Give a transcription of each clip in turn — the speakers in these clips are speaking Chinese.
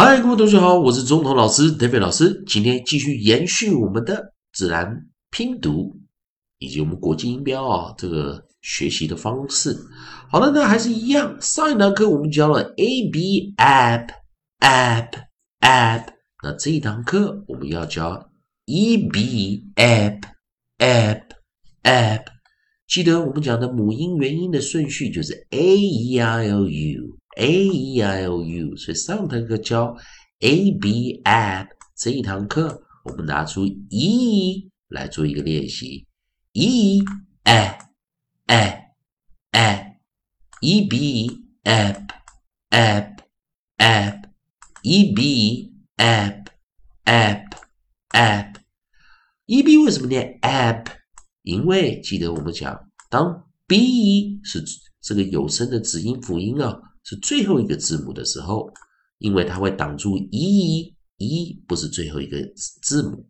嗨，各位同学好，我是中统老师 David 老师。今天继续延续我们的自然拼读以及我们国际音标啊这个学习的方式。好了，那还是一样，上一堂课我们教了 a b app app app，那这一堂课我们要教 e b app app app。记得我们讲的母音元音的顺序就是 a e i o u。A e i o u，所以上堂课教 a b app 这一堂课，我们拿出 e 来做一个练习，e a a a e b app app app e b app app app e b 为什么念 app？因为记得我们讲，当 b 是这个有声的子音辅音啊。是最后一个字母的时候，因为它会挡住 e，e 不是最后一个字母，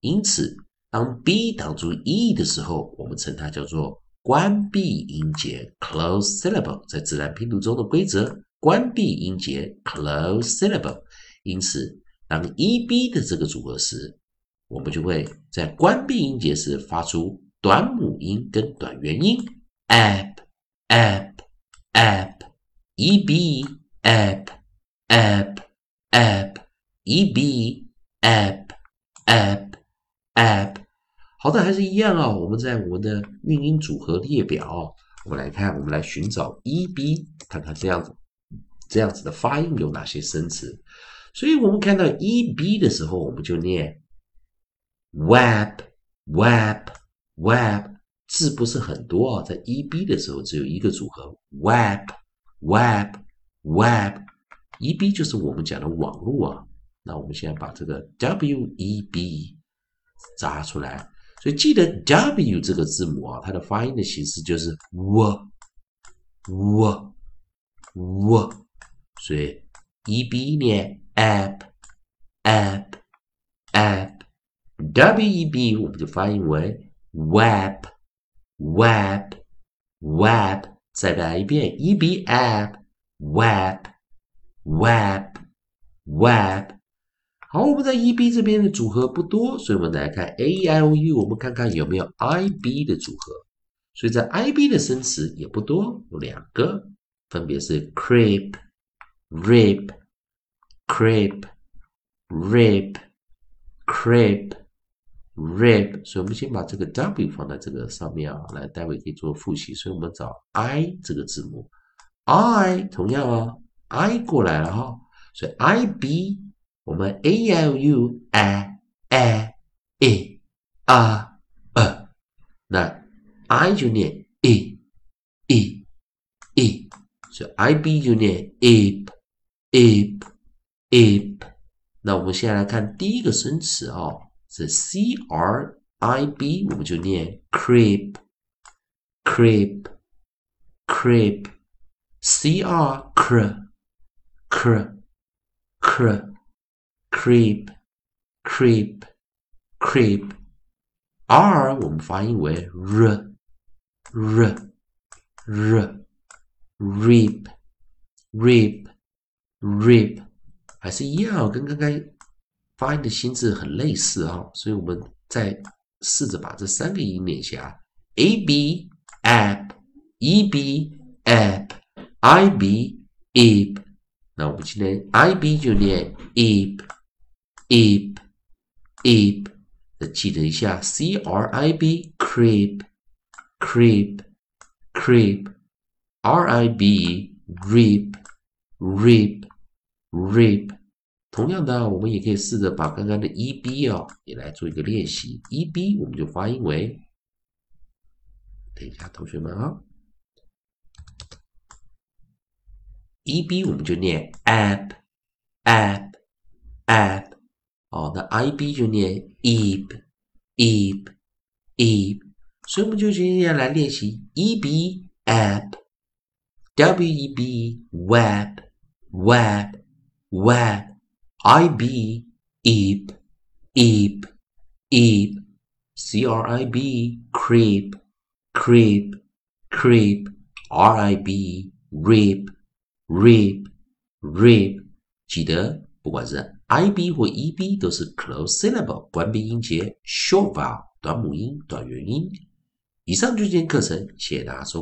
因此当 b 挡住 e 的时候，我们称它叫做关闭音节 （close syllable）。在自然拼读中的规则，关闭音节 （close syllable）。因此，当 e b 的这个组合时，我们就会在关闭音节时发出短母音跟短元音 app a p a p e b app app app e b app app app，好的，还是一样啊。我们在我们的韵音组合列表，我们来看，我们来寻找 e b，看看这样子这样子的发音有哪些生词。所以我们看到 e b 的时候，我们就念 web web web，字不是很多啊，在 e b 的时候只有一个组合 web。Web, web, E B 就是我们讲的网络啊。那我们现在把这个 W E B 扎出来，所以记得 W 这个字母啊，它的发音的形式就是 w, w, w。所以 E B 念 app, app, app, W E B 我们就发音为 web, web, web。再来一遍，e b app web web web。好，我们在 e b 这边的组合不多，所以我们来看 a i o u，我们看看有没有 i b 的组合。所以在 i b 的生词也不多，有两个，分别是 creep、rip、creep、rip creep rib，所以我们先把这个 w 放在这个上面啊，来待会可以做复习。所以我们找 i 这个字母，i 同样啊，i 过来了哈，所以 i b 我们 a l u a a e a e，那 i 就念 e e e，所以 i b 就念 ip ip ip。那我们现在来看第一个生词啊。是 c r i b，我们就念 creep，creep，creep，c r cr，cr，cr，creep，creep，creep，r 我们发音为 r，r，r，reap，reap，reap，还是一样，跟刚刚。发音的心智很类似啊，所以我们再试着把这三个音念下：a b app e b app i b ip。那我们今天 i b 就念 ip ip ip。那记得一下 c r i b creep creep creep r i b rip rip rip。同样的，我们也可以试着把刚刚的 e b 啊也来做一个练习。e b 我们就发音为，等一下，同学们啊，e b 我们就念 app app app，哦，那 i b 就念 ep ep ep，所以我们就今天来练习 e b app w e b web web web。I B eep eep eep C R I B creep creep creep R I B rip rip rip 记得 不管是 ib 或 eb 都是 close syllable 关闭音节，short vowel 短母音、短元音。以上就是今天课程，谢谢大家收看。